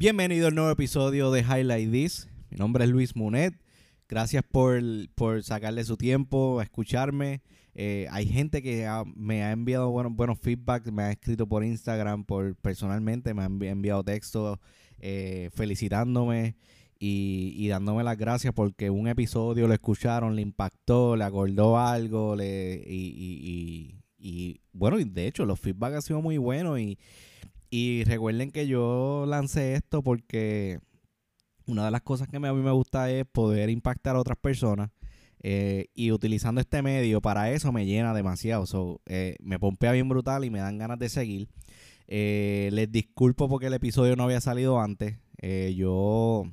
Bienvenido al nuevo episodio de Highlight This. Mi nombre es Luis Munet. Gracias por, por sacarle su tiempo a escucharme. Eh, hay gente que me ha enviado buenos, buenos feedback, me ha escrito por Instagram, por personalmente, me ha enviado textos eh, felicitándome y, dándome las gracias porque un episodio lo escucharon, le impactó, le acordó algo, le, y, y, bueno, de hecho los feedback han sido muy buenos y, y recuerden que yo lancé esto porque una de las cosas que a mí me gusta es poder impactar a otras personas eh, y utilizando este medio para eso me llena demasiado. So, eh, me pompea bien brutal y me dan ganas de seguir. Eh, les disculpo porque el episodio no había salido antes. yo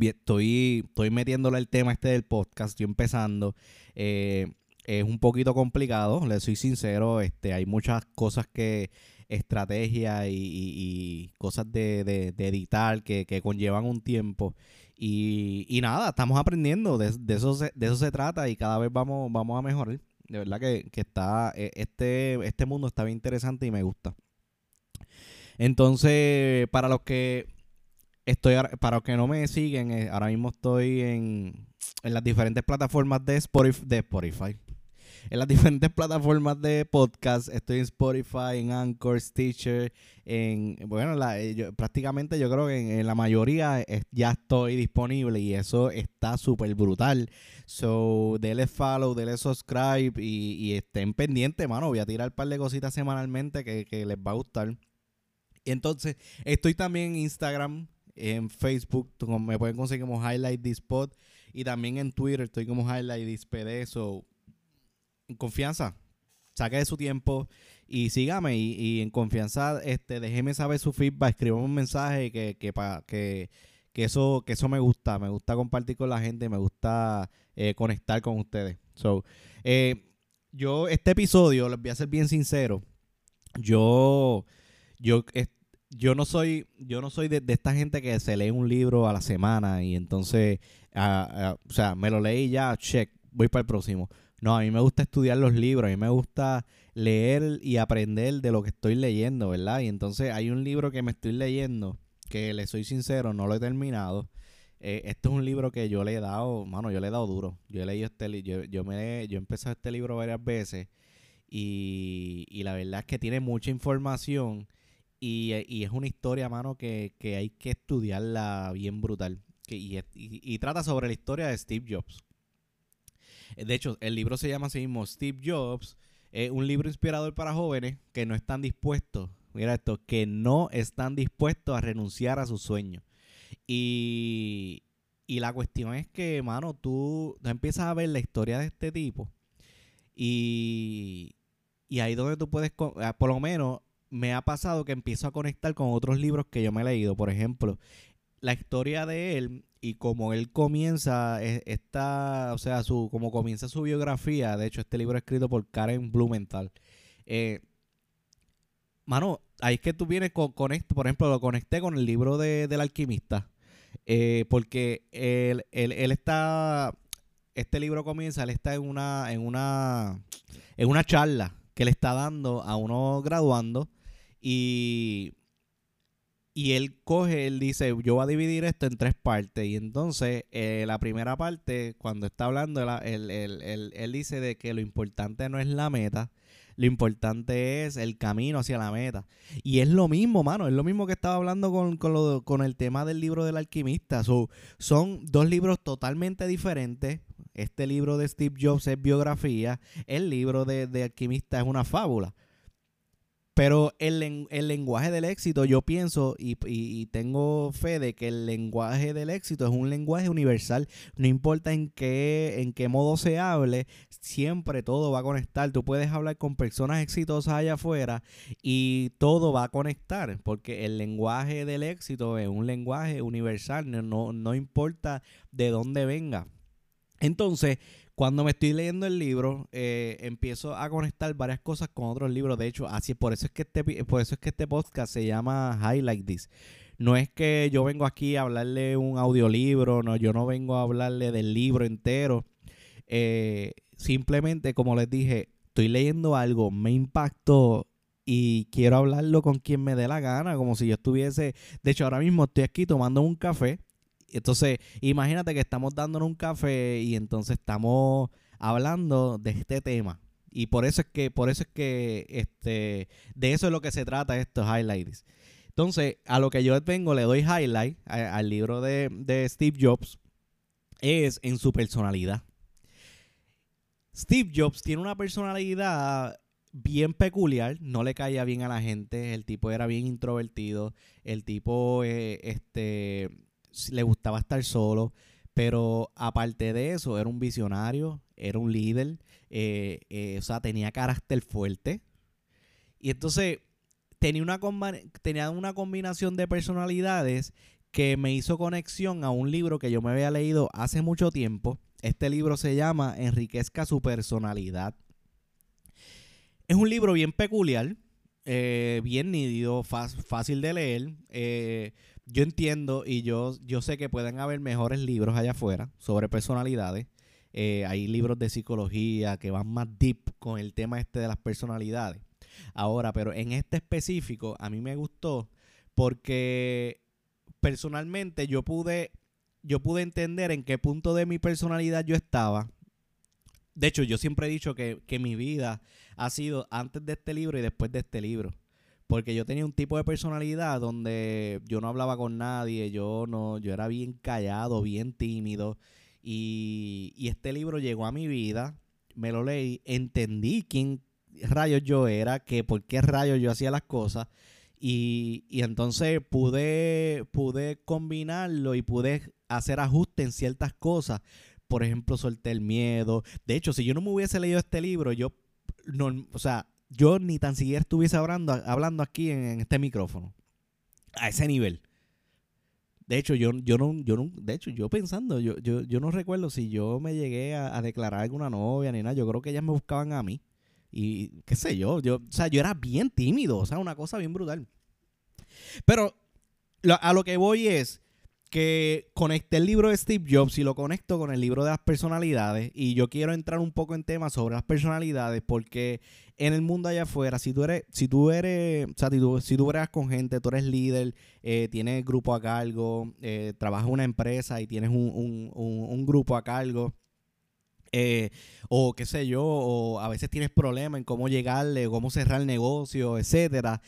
estoy, estoy metiéndole el tema este del podcast, estoy empezando. es un poquito complicado, les soy sincero. Este, hay muchas cosas que estrategia y, cosas de, editar que, conllevan un tiempo. Y, nada, estamos aprendiendo, de, eso se, de eso se trata y cada vez vamos, vamos a mejorar. De verdad que, está, e, este, este mundo está bien interesante y me gusta. Entonces, para los que estoy, para los que no me siguen, eh, ahora mismo estoy en, en las diferentes plataformas de de Spotify en las diferentes plataformas de podcast. Estoy en Spotify, en Anchor, Stitcher, en, bueno, eh, prácticamente yo creo que en, la mayoría ya estoy disponible y eso está súper brutal. So, dele follow, dele subscribe y, estén pendientes, mano. Voy a tirar un par de cositas semanalmente que, que les va a gustar. Y entonces, estoy también en Instagram, en Facebook, me pueden conseguir como Highlight This Pod. Y también en Twitter estoy como Highlight This PD. So, confianza, saque de su tiempo y sígame y, en confianza este déjeme saber su feedback, escríbame un mensaje que, que, que, que, eso, que eso me gusta, me gusta compartir con la gente, me gusta eh, conectar con ustedes. So, eh, yo este episodio, les voy a ser bien sincero, yo, yo, yo no soy, yo no soy de, esta gente que se lee un libro a la semana y entonces, ah, o sea, me lo leí ya, check, voy para el próximo. No, a mí me gusta estudiar los libros, a mí me gusta leer y aprender de lo que estoy leyendo, ¿verdad? Y entonces hay un libro que me estoy leyendo, que le soy sincero, no lo he terminado. Eh, este es un libro que yo le he dado, mano, yo le he dado duro. Yo he leído este yo, yo me yo he empezado este libro varias veces y, y la verdad es que tiene mucha información y, y es una historia, mano, que, que, hay que estudiarla bien brutal. Que, y, y trata sobre la historia de Steve Jobs. De hecho, el libro se llama así mismo Steve Jobs. Es un libro inspirador para jóvenes que no están dispuestos, mira esto, que no están dispuestos a renunciar a sus sueños. Y, y la cuestión es que, mano, tú, empiezas a ver la historia de este tipo y, y ahí donde tú puedes, ah, por lo menos me ha pasado que empiezo a conectar con otros libros que yo me he leído. Por ejemplo, la historia de él y como él comienza e, esta, o sea, su como comienza su biografía, de hecho este libro es escrito por Karen Blumenthal. Eh, mano, ahí es que tú vienes con, esto, por ejemplo, lo conecté con el libro de, del alquimista, eh, porque él, él, él, está, este libro comienza, él está en una, en una, en una charla que le está dando a unos graduando y y él coge, él dice, yo voy a dividir esto en tres partes. Y entonces, eh, la primera parte, cuando está hablando, él, él, dice de que lo importante no es la meta, lo importante es el camino hacia la meta. Y es lo mismo, mano, es lo mismo que estaba hablando con, con, el tema del libro del alquimista. son dos libros totalmente diferentes. Este libro de Steve Jobs es biografía, el libro de, de alquimista es una fábula. Pero el, el, lenguaje del éxito, yo pienso y, tengo fe de que el lenguaje del éxito es un lenguaje universal. No importa en qué, en qué modo se hable, siempre todo va a conectar. Tú puedes hablar con personas exitosas allá afuera y todo va a conectar, porque el lenguaje del éxito es un lenguaje universal, no, no importa de dónde venga. Entonces, cuando me estoy leyendo el libro, eh, empiezo a conectar varias cosas con otros libros. De hecho, así por eso es que este, por eso es que este podcast se llama Highlight This. No es que yo vengo aquí a hablarle un audiolibro, no, yo no vengo a hablarle del libro entero. Eh, simplemente, como les dije, estoy leyendo algo, me impactó y quiero hablarlo con quien me dé la gana, como si yo estuviese, de hecho ahora mismo estoy aquí tomando un café, entonces imagínate que estamos dándonos un café y entonces estamos hablando de este tema. Y por eso es que, por eso es que este, de eso es lo que se trata estos highlights. Entonces, a lo que yo vengo, le doy highlight al libro de, de Steve Jobs, es en su personalidad. Steve Jobs tiene una personalidad bien peculiar, no le caía bien a la gente, el tipo era bien introvertido, el tipo eh, este, le gustaba estar solo, pero aparte de eso, era un visionario, era un líder, eh, eh, o sea, tenía carácter fuerte. Y entonces tenía una, tenía una combinación de personalidades que me hizo conexión a un libro que yo me había leído hace mucho tiempo. Este libro se llama Enriquezca su personalidad. Es un libro bien peculiar, eh, bien nítido, fácil de leer. Yo entiendo y yo, yo sé que pueden haber mejores libros allá afuera sobre personalidades. Eh, hay libros de psicología que van más deep con el tema este de las personalidades. Ahora, pero en este específico a mí me gustó porque personalmente yo pude yo pude entender en qué punto de mi personalidad yo estaba de hecho, yo siempre he dicho que, mi vida ha sido antes de este libro y después de este libro. Porque yo tenía un tipo de personalidad donde yo no hablaba con nadie, yo no, yo era bien callado, bien tímido. Y, y este libro llegó a mi vida, me lo leí, entendí quién rayos yo era, que por qué rayos yo hacía las cosas. Y, y, entonces pude, pude combinarlo y pude hacer ajustes en ciertas cosas por ejemplo, solté el miedo. De hecho, si yo no me hubiese leído este libro, yo no, o sea, yo ni tan siquiera estuviese hablando, hablando aquí en, este micrófono. A ese nivel. De hecho, yo, yo no, yo no, de hecho, yo pensando, yo, yo, yo no recuerdo si yo me llegué a, declarar alguna novia ni nada. Yo creo que ellas me buscaban a mí. Y qué sé yo, yo, o sea, yo era bien tímido, o sea, una cosa bien brutal. Pero a lo que voy es que conecté el libro de Steve Jobs y lo conecto con el libro de las personalidades. Y yo quiero entrar un poco en temas sobre las personalidades porque en el mundo allá afuera, si tú eres, si tú eres, o sea, si tú, si con gente, tú eres líder, eh, tienes grupo a cargo, eh, trabajas en una empresa y tienes un, grupo a cargo. Eh, o qué sé yo, o a veces tienes problemas en cómo llegarle, cómo cerrar el negocio, etcétera.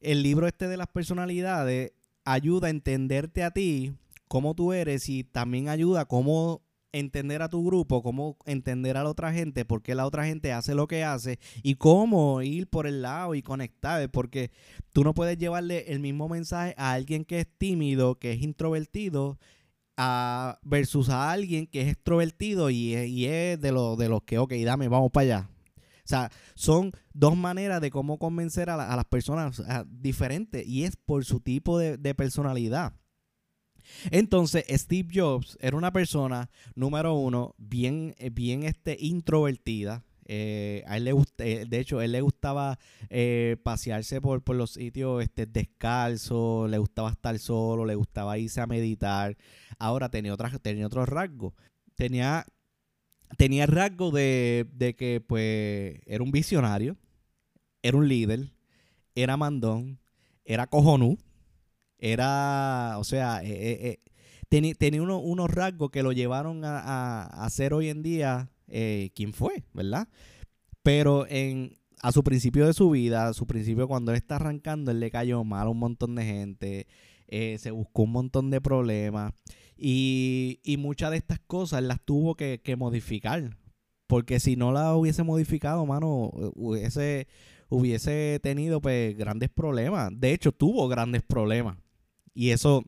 El libro este de las personalidades ayuda a entenderte a ti cómo tú eres y también ayuda a cómo entender a tu grupo, cómo entender a la otra gente, por qué la otra gente hace lo que hace y cómo ir por el lado y conectar, porque tú no puedes llevarle el mismo mensaje a alguien que es tímido, que es introvertido, a, versus a alguien que es extrovertido y, es de, lo, de los que, ok, dame, vamos para allá. O sea, son dos maneras de cómo convencer a, las personas diferentes y es por su tipo de personalidad. Entonces, Steve Jobs era una persona, número uno, bien, eh, bien este, introvertida. Eh, a él le eh, de hecho, a él le gustaba pasearse por, por, los sitios este, descalzo, le gustaba estar solo, le gustaba irse a meditar. Ahora tenía, otra, tenía otro rasgo. Tenía, tenía rasgo de, de que pues era un visionario, era un líder, era mandón, era cojonú era, o sea, eh, eh, tenía, unos rasgos que lo llevaron a, a, ser hoy en día eh, quien fue, ¿verdad? Pero en, a su principio de su vida, a su principio cuando él está arrancando, él le cayó mal a un montón de gente, se buscó un montón de problemas y, y muchas de estas cosas las tuvo que, que modificar. Porque si no las hubiese modificado, mano, hubiese, hubiese tenido pues grandes problemas. De hecho, tuvo grandes problemas. Y eso,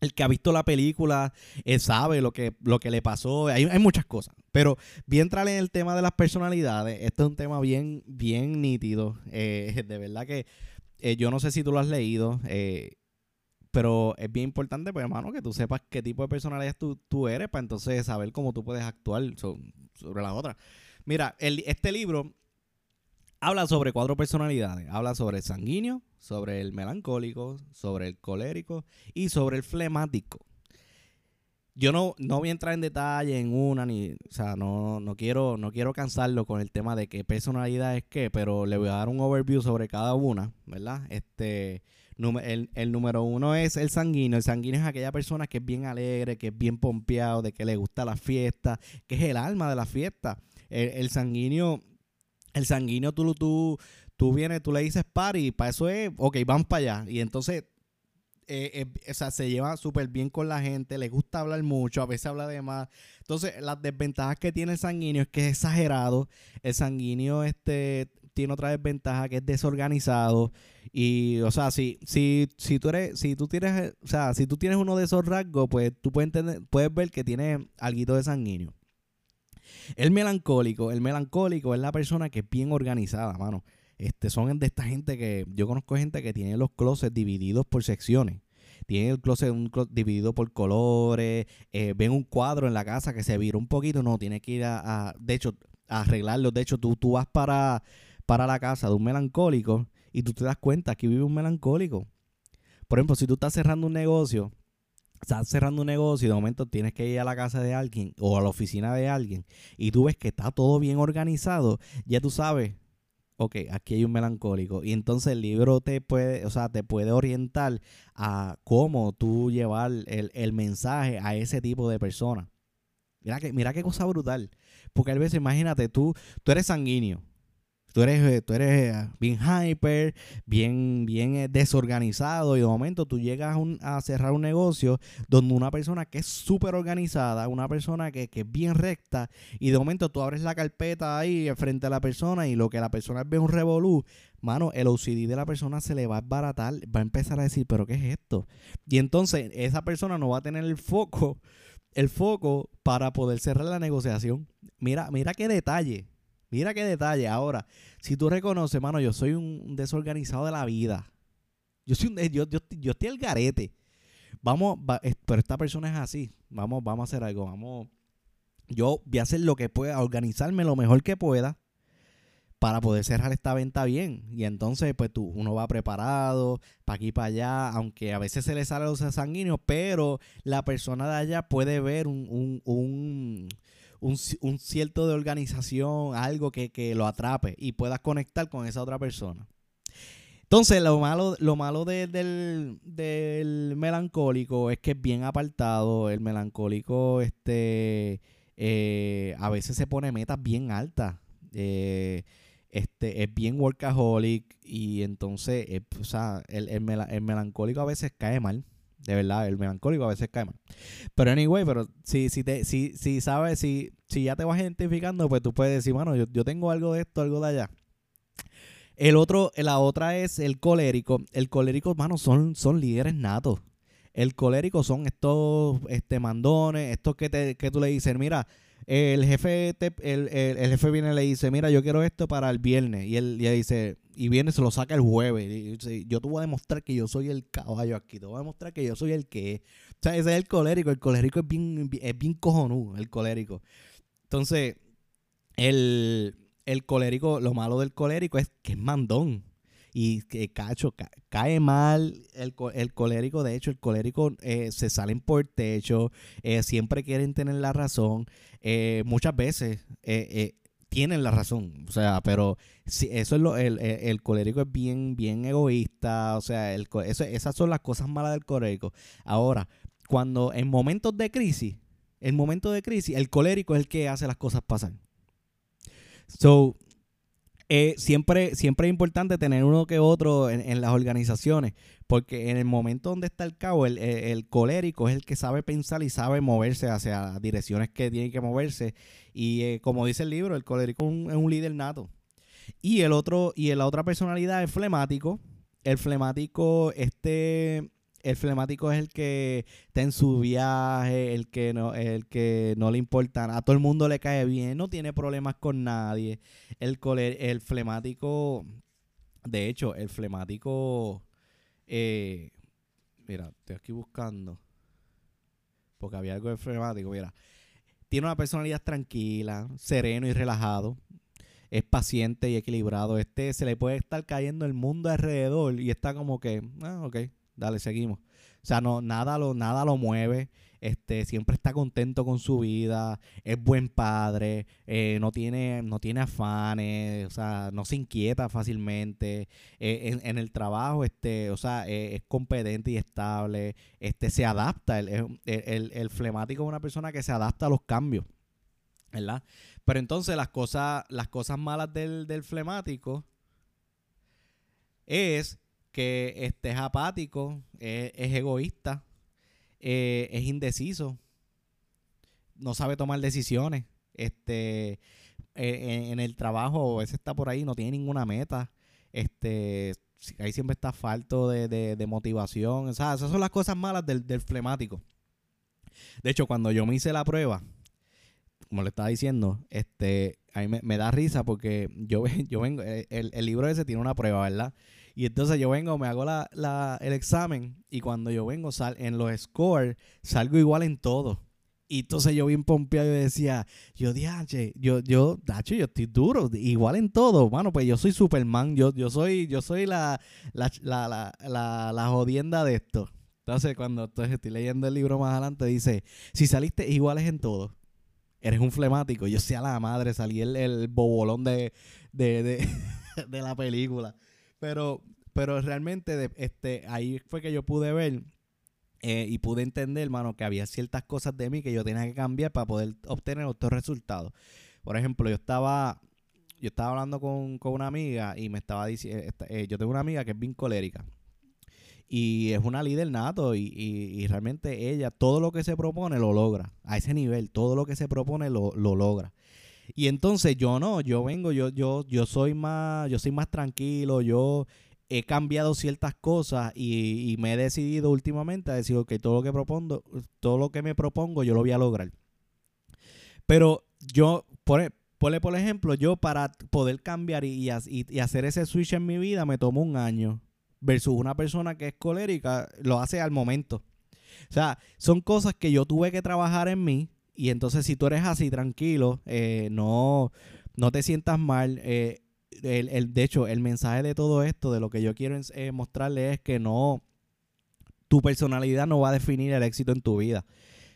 el que ha visto la película él sabe lo que, lo que le pasó. Hay, muchas cosas. Pero bien entrar en el tema de las personalidades, este es un tema bien, bien nítido. Eh, de verdad que eh, yo no sé si tú lo has leído. Eh, pero es bien importante, pues, hermano, que tú sepas qué tipo de personalidad tú, tú eres para entonces saber cómo tú puedes actuar sobre la otra. Mira, el, este libro habla sobre cuatro personalidades. Habla sobre el sanguíneo, sobre el melancólico, sobre el colérico y sobre el flemático. yo no, no voy a entrar en detalle en una, ni, o sea, no, no, quiero, no quiero cansarlo con el tema de qué personalidad es qué, pero le voy a dar un overview sobre cada una, ¿verdad? Este, el, el número uno es el sanguíneo. El sanguíneo es aquella persona que es bien alegre, que es bien pompeado, de que le gusta la fiesta, que es el alma de la fiesta. El, sanguíneo, el sanguíneo tú, tú, tú vienes, tú le dices party, para eso es, ok, vamos para allá. Y entonces eh, eh, o sea, se lleva súper bien con la gente, le gusta hablar mucho, a veces habla de más. Entonces, las desventajas que tiene el sanguíneo es que es exagerado. El sanguíneo este, tiene otra desventaja que es desorganizado. Y, o sea, si, si, si tú eres, si tú tienes, o sea, si tú tienes uno de esos rasgos, pues tú puedes, entender, puedes ver que tiene algo de sanguíneo. El melancólico, el melancólico es la persona que es bien organizada, mano. Este, son de esta gente que yo conozco gente que tiene los closets divididos por secciones. Tiene el closet, un dividido por colores. Eh, ven un cuadro en la casa que se vira un poquito. No, tiene que ir a, de hecho, a arreglarlo. De hecho, tú, tú vas para, para la casa de un melancólico y tú te das cuenta que vive un melancólico. Por ejemplo, si tú estás cerrando un negocio, estás cerrando un negocio y de momento tienes que ir a la casa de alguien o a la oficina de alguien y tú ves que está todo bien organizado, ya tú sabes, ok, aquí hay un melancólico. Y entonces el libro te puede, o sea, te puede orientar a cómo tú llevar el, mensaje a ese tipo de persona. Mira, que, mira qué cosa brutal. Porque a veces, imagínate, tú, tú eres sanguíneo. Tú eres, eh, tú eres eh, bien hyper, bien, bien eh, desorganizado y de momento tú llegas a, cerrar un negocio donde una persona que es súper organizada, una persona que, es bien recta y de momento tú abres la carpeta ahí frente a la persona y lo que la persona ve un revolú, mano, el OCD de la persona se le va a baratar, va a empezar a decir, pero ¿qué es esto? Y entonces esa persona no va a tener el foco, el foco para poder cerrar la negociación. Mira, mira qué detalle. Mira qué detalle. Ahora, si tú reconoces, mano, yo soy un desorganizado de la vida. Yo soy un, yo, yo, yo estoy al garete. Vamos, pero esta persona es así. Vamos, vamos a hacer algo. Vamos. Yo voy a hacer lo que pueda, organizarme lo mejor que pueda para poder cerrar esta venta bien. Y entonces, pues tú, uno va preparado para aquí para allá, aunque a veces se le sale los sanguíneos, pero la persona de allá puede ver un, un cierto de organización, algo que, lo atrape y puedas conectar con esa otra persona. Entonces, lo malo, lo malo del, melancólico es que es bien apartado. El melancólico, este, eh, a veces se pone metas bien altas. Eh, este, es bien workaholic y entonces, eh, o sea, el, el melancólico a veces cae mal. De verdad, el melancólico a veces cae mal. Pero anyway, pero si, si, te, si, si sabes, si, si ya te vas identificando, pues tú puedes decir, bueno, yo, tengo algo de esto, algo de allá. El otro, la otra es el colérico. El colérico, hermano, son, son líderes natos. El colérico son estos este, mandones, estos que, te, que tú le dices, mira, el jefe el, el, jefe viene y le dice, mira, yo quiero esto para el viernes. Y él, dice, y viene se lo saca el jueves. Yo te voy a demostrar que yo soy el caballo aquí. Te voy a demostrar que yo soy el que O sea, ese es el colérico. El colérico es bien, es bien cojonudo, el colérico. Entonces, el, el colérico, lo malo del colérico es que es mandón y que cacho cae mal el, el, colérico de hecho el colérico eh, se salen por techo eh, siempre quieren tener la razón eh, muchas veces tienen la razón o sea pero si eso es lo el, el, colérico es bien bien egoísta o sea el, eso, esas son las cosas malas del colérico. Ahora cuando en momentos de crisis en momentos de crisis el colérico es el que hace las cosas pasar. So eh, siempre, siempre es importante tener uno que otro en, las organizaciones, porque en el momento donde está el cabo, el, colérico es el que sabe pensar y sabe moverse hacia direcciones que tiene que moverse. Y eh, como dice el libro, el colérico es un, líder nato. Y el otro, y la otra personalidad es flemático. El flemático, este el flemático es el que está en su viaje, el que no, el que no le importa, a todo el mundo le cae bien, no tiene problemas con nadie. El, el flemático, de hecho, el flemático, eh, mira, estoy aquí buscando, porque había algo de flemático, mira, tiene una personalidad tranquila, sereno y relajado. Es paciente y equilibrado. Este se le puede estar cayendo el mundo alrededor y está como que, ah, ok, dale, seguimos. O sea, no, nada lo, nada lo mueve. este, siempre está contento con su vida, es buen padre, eh, no, tiene, no tiene afanes, o sea, no se inquieta fácilmente, eh, en, el trabajo, este, o sea, es competente y estable, este, se adapta, el, el, flemático es una persona que se adapta a los cambios, ¿verdad? Pero entonces las cosas, las cosas malas del, del flemático es que este, es apático, es, egoísta, eh, es indeciso, no sabe tomar decisiones, este, eh, en, el trabajo a veces está por ahí, no tiene ninguna meta, este, ahí siempre está falto de, motivación, o esas son las cosas malas del, del flemático. De hecho, cuando yo me hice la prueba, como le estaba diciendo, este, a mí me, da risa porque yo, yo vengo, eh, el, el, libro ese tiene una prueba, ¿verdad? Y entonces yo vengo, me hago la, la, el examen y cuando yo vengo sal, en los scores salgo igual en todo. Y entonces yo bien pompeado y decía, yo dije, yo, yo, Dacho, yo estoy duro, igual en todo, mano, pues yo soy Superman, yo, yo soy, yo soy la, la, la, la, la jodienda de esto. Entonces, cuando entonces estoy leyendo el libro más adelante, dice, si saliste iguales en todo, eres un flemático. Yo sea la madre, salí el, el bobolón de, de, de, de la película. Pero, pero realmente este, ahí fue que yo pude ver eh, y pude entender, hermano, que había ciertas cosas de mí que yo tenía que cambiar para poder obtener otros resultados. Por ejemplo, yo estaba, yo estaba hablando con, una amiga y me estaba diciendo, eh, eh, yo tengo una amiga que es bien colérica. Y es una líder nato y, y, realmente ella todo lo que se propone lo logra. A ese nivel, todo lo que se propone lo, lo logra. Y entonces yo no, yo vengo, yo, yo, yo soy más, yo soy más tranquilo, yo he cambiado ciertas cosas y, me he decidido últimamente a decir, ok, todo lo que propongo, todo lo que me propongo, yo lo voy a lograr. Pero yo, por, por ejemplo, yo para poder cambiar y, y, hacer ese switch en mi vida me tomó un año. Versus una persona que es colérica, lo hace al momento. O sea, son cosas que yo tuve que trabajar en mí y entonces si tú eres así tranquilo, eh, no, no te sientas mal. Eh, el, de hecho, el mensaje de todo esto, de lo que yo quiero eh, mostrarle es que no, tu personalidad no va a definir el éxito en tu vida.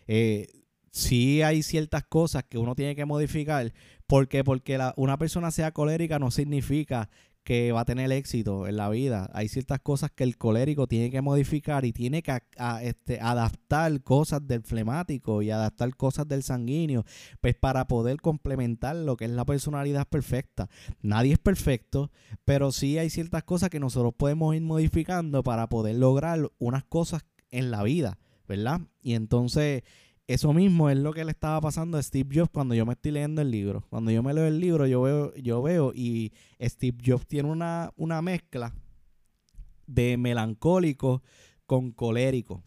Eh, sí hay ciertas cosas que uno tiene que modificar. porque Porque una persona sea colérica no significa que va a tener éxito en la vida. Hay ciertas cosas que el colérico tiene que modificar y tiene que este, adaptar cosas del flemático y adaptar cosas del sanguíneo, pues para poder complementar lo que es la personalidad perfecta. Nadie es perfecto, pero sí hay ciertas cosas que nosotros podemos ir modificando para poder lograr unas cosas en la vida, ¿verdad? Y entonces eso mismo es lo que le estaba pasando a Steve Jobs cuando yo me estoy leyendo el libro. Cuando yo me leo el libro, yo veo, yo veo y Steve Jobs tiene una, una mezcla de melancólico con colérico.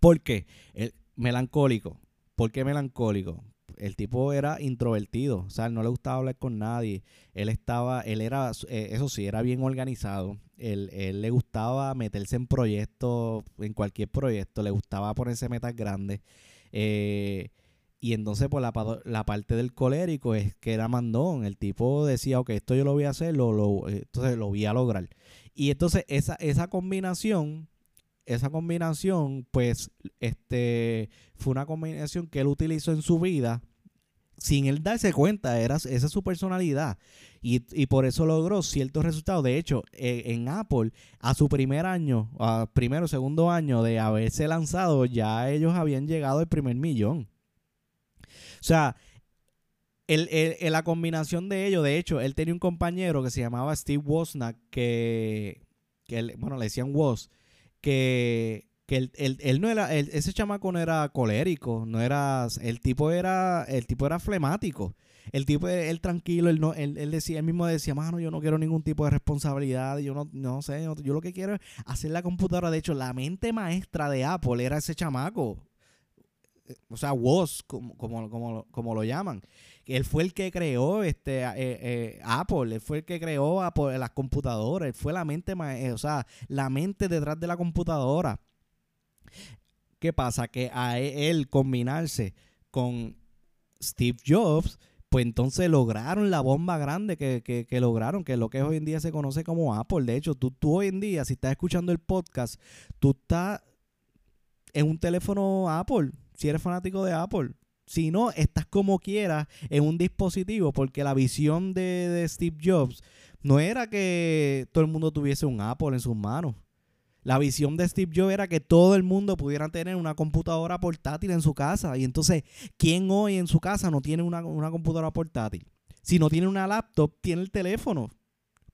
¿Por qué? El melancólico. ¿Por qué melancólico? El tipo era introvertido, o sea, no le gustaba hablar con nadie. Él estaba, él era, eh, eso sí, era bien organizado él, le gustaba meterse en proyectos, en cualquier proyecto, le gustaba ponerse metas grandes. Eh, y entonces, pues la, parte del colérico es que era mandón. El tipo decía, ok, esto yo lo voy a hacer, lo, lo, entonces lo voy a lograr. Y entonces esa, esa combinación, esa combinación, pues, este, fue una combinación que él utilizó en su vida sin él darse cuenta, era, esa es su personalidad. Y, por eso logró ciertos resultados. De hecho, eh, en Apple, a su primer año, a primero o segundo año de haberse lanzado, ya ellos habían llegado al primer millón. O sea, el, la combinación de ellos, de hecho, él tenía un compañero que se llamaba Steve Wozniak, que bueno, le decían Woz, que que él, no era, ese chamaco no era colérico, no era, el tipo era, el tipo era flemático. El tipo, él tranquilo, él, no, él, decía, él mismo decía, mano, yo no quiero ningún tipo de responsabilidad, yo no, no sé, yo lo que quiero es hacer la computadora. De hecho, la mente maestra de Apple era ese chamaco. O sea, Woz, como, como, como, lo llaman. Él fue el que creó este eh, eh, Apple, él fue el que creó Apple, las computadoras, él fue la mente, o sea, la mente detrás de la computadora. ¿Qué pasa? Que a e, él combinarse con Steve Jobs, pues entonces lograron la bomba grande que, lograron, que es lo que hoy en día se conoce como Apple. De hecho, tú, tú hoy en día, si estás escuchando el podcast, tú estás en un teléfono Apple, si eres fanático de Apple. Si no, estás como quieras en un dispositivo, porque la visión de, de Steve Jobs no era que todo el mundo tuviese un Apple en sus manos. La visión de Steve Jobs era que todo el mundo pudiera tener una computadora portátil en su casa. Y entonces, ¿quién hoy en su casa no tiene una, una computadora portátil? Si no tiene una laptop, tiene el teléfono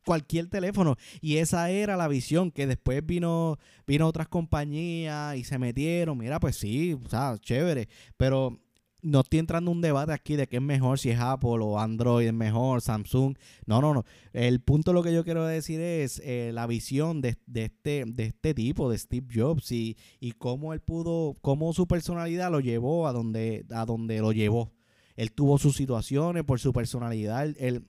cualquier teléfono. Y esa era la visión, que después vino, vino otras compañías y se metieron. Mira, pues sí, o sea, chévere. Pero no estoy entrando en un debate aquí de qué es mejor, si es Apple o Android es mejor, Samsung. No, no, no. El punto lo que yo quiero decir es eh, la visión de, este, de este tipo, de Steve Jobs, y, y cómo él pudo, cómo su personalidad lo llevó a donde, a donde lo llevó. Él tuvo sus situaciones por su personalidad. Él,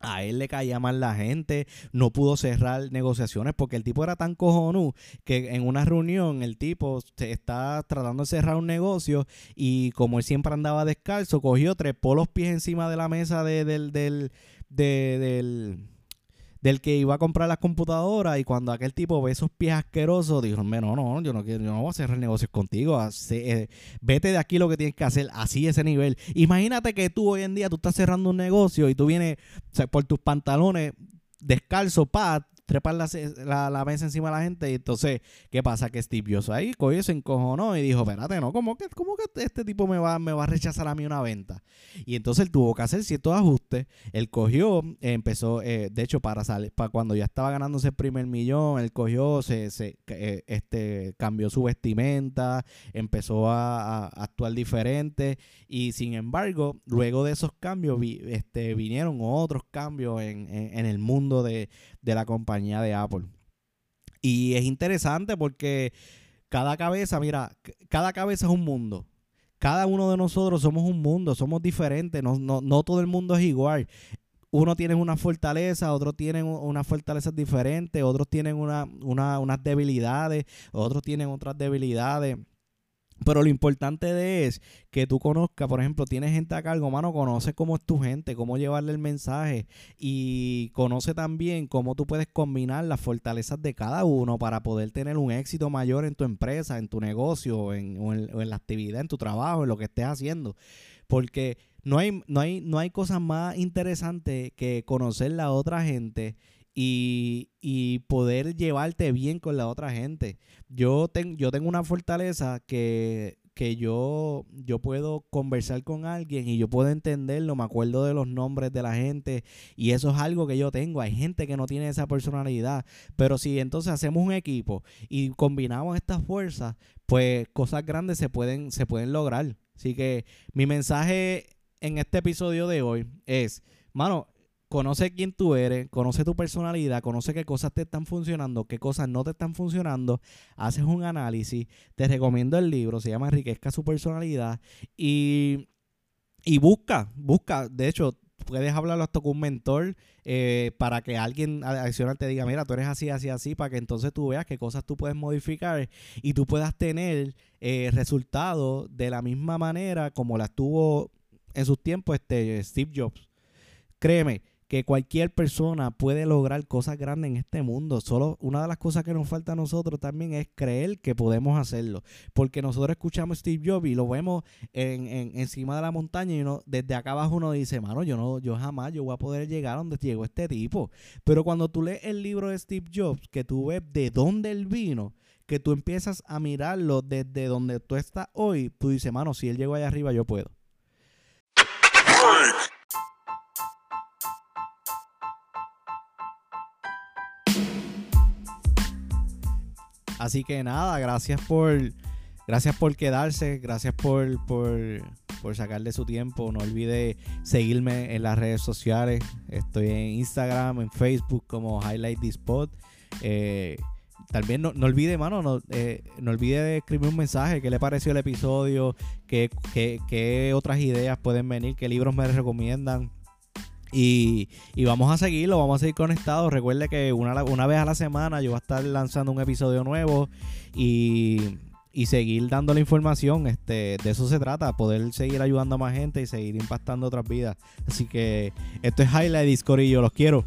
a él le caía mal la gente, no pudo cerrar negociaciones porque el tipo era tan cojonú que en una reunión el tipo se está tratando de cerrar un negocio y como él siempre andaba descalzo, cogió, trepó los pies encima de la mesa de, del, del, del del que iba a comprar las computadoras y cuando aquel tipo ve esos pies asquerosos, dijo, no, no, yo no quiero, yo no voy a cerrar negocios contigo, eh, vete de aquí lo que tienes que hacer, así ese nivel. Imagínate que tú hoy en día tú estás cerrando un negocio y tú vienes por tus pantalones descalzo, pa, trepar la, la, mesa encima de la gente. Y entonces, ¿qué pasa? Que Steve Jobs ahí cogió, se encojonó y dijo, espérate, ¿no? ¿Cómo que, cómo que este tipo me va, me va a rechazar a mí una venta? Y entonces él tuvo que hacer ciertos ajustes. Él cogió, empezó, eh, de hecho, para salir, para cuando ya estaba ganándose el primer millón, él cogió, se, se eh, este, cambió su vestimenta, empezó a, actuar diferente. Y sin embargo, luego de esos cambios, este, vinieron otros cambios en, en el mundo de, de la compañía de Apple. Y es interesante porque cada cabeza, mira, cada cabeza es un mundo. Cada uno de nosotros somos un mundo, somos diferentes, no, no, no todo el mundo es igual. Uno tiene una fortaleza, otros tienen unas fortalezas diferentes, otros tienen una, una, unas debilidades, otros tienen otras debilidades. Pero lo importante de es que tú conozcas, por ejemplo, tienes gente a cargo, mano, conoce cómo es tu gente, cómo llevarle el mensaje y conoce también cómo tú puedes combinar las fortalezas de cada uno para poder tener un éxito mayor en tu empresa, en tu negocio, en, en, la actividad, en tu trabajo, en lo que estés haciendo. Porque no hay, no hay, no hay cosa más interesante que conocer la otra gente y, poder llevarte bien con la otra gente. Yo, yo tengo una fortaleza que, que yo, yo puedo conversar con alguien y yo puedo entenderlo, me acuerdo de los nombres de la gente y eso es algo que yo tengo. Hay gente que no tiene esa personalidad, pero si entonces hacemos un equipo y combinamos estas fuerzas, pues cosas grandes se pueden, se pueden lograr. Así que mi mensaje en este episodio de hoy es, mano, conoce quién tú eres, conoce tu personalidad, conoce qué cosas te están funcionando, qué cosas no te están funcionando, haces un análisis, te recomiendo el libro, se llama Enriquezca su personalidad y, y busca, busca, de hecho, puedes hablarlo hasta con un mentor eh, para que alguien adicional te diga, mira, tú eres así, así, así, para que entonces tú veas qué cosas tú puedes modificar y tú puedas tener eh, resultados de la misma manera como las tuvo en sus tiempos este Steve Jobs. Créeme, que cualquier persona puede lograr cosas grandes en este mundo. Solo una de las cosas que nos falta a nosotros también es creer que podemos hacerlo. Porque nosotros escuchamos Steve Jobs y lo vemos en, encima de la montaña y uno, desde acá abajo uno dice, mano, yo no, yo jamás yo voy a poder llegar a donde llegó este tipo. Pero cuando tú lees el libro de Steve Jobs, que tú ves de dónde él vino, que tú empiezas a mirarlo desde donde tú estás hoy, tú dices, mano, si él llegó allá arriba, yo puedo. Así que nada, gracias por, gracias por quedarse, gracias por, por, por sacarle su tiempo. No olvide seguirme en las redes sociales. Estoy en Instagram, en Facebook como Highlight This Spot. Eh, también no, no olvide, mano, no, eh, no olvide escribir un mensaje, qué le pareció el episodio, qué, qué, qué otras ideas pueden venir, qué libros me recomiendan. Y, vamos a seguirlo, vamos a seguir conectados. Recuerde que una, una vez a la semana yo voy a estar lanzando un episodio nuevo y, seguir dando la información. Este, de eso se trata, poder seguir ayudando a más gente y seguir impactando otras vidas. Así que esto es Highlight Discord y yo los quiero.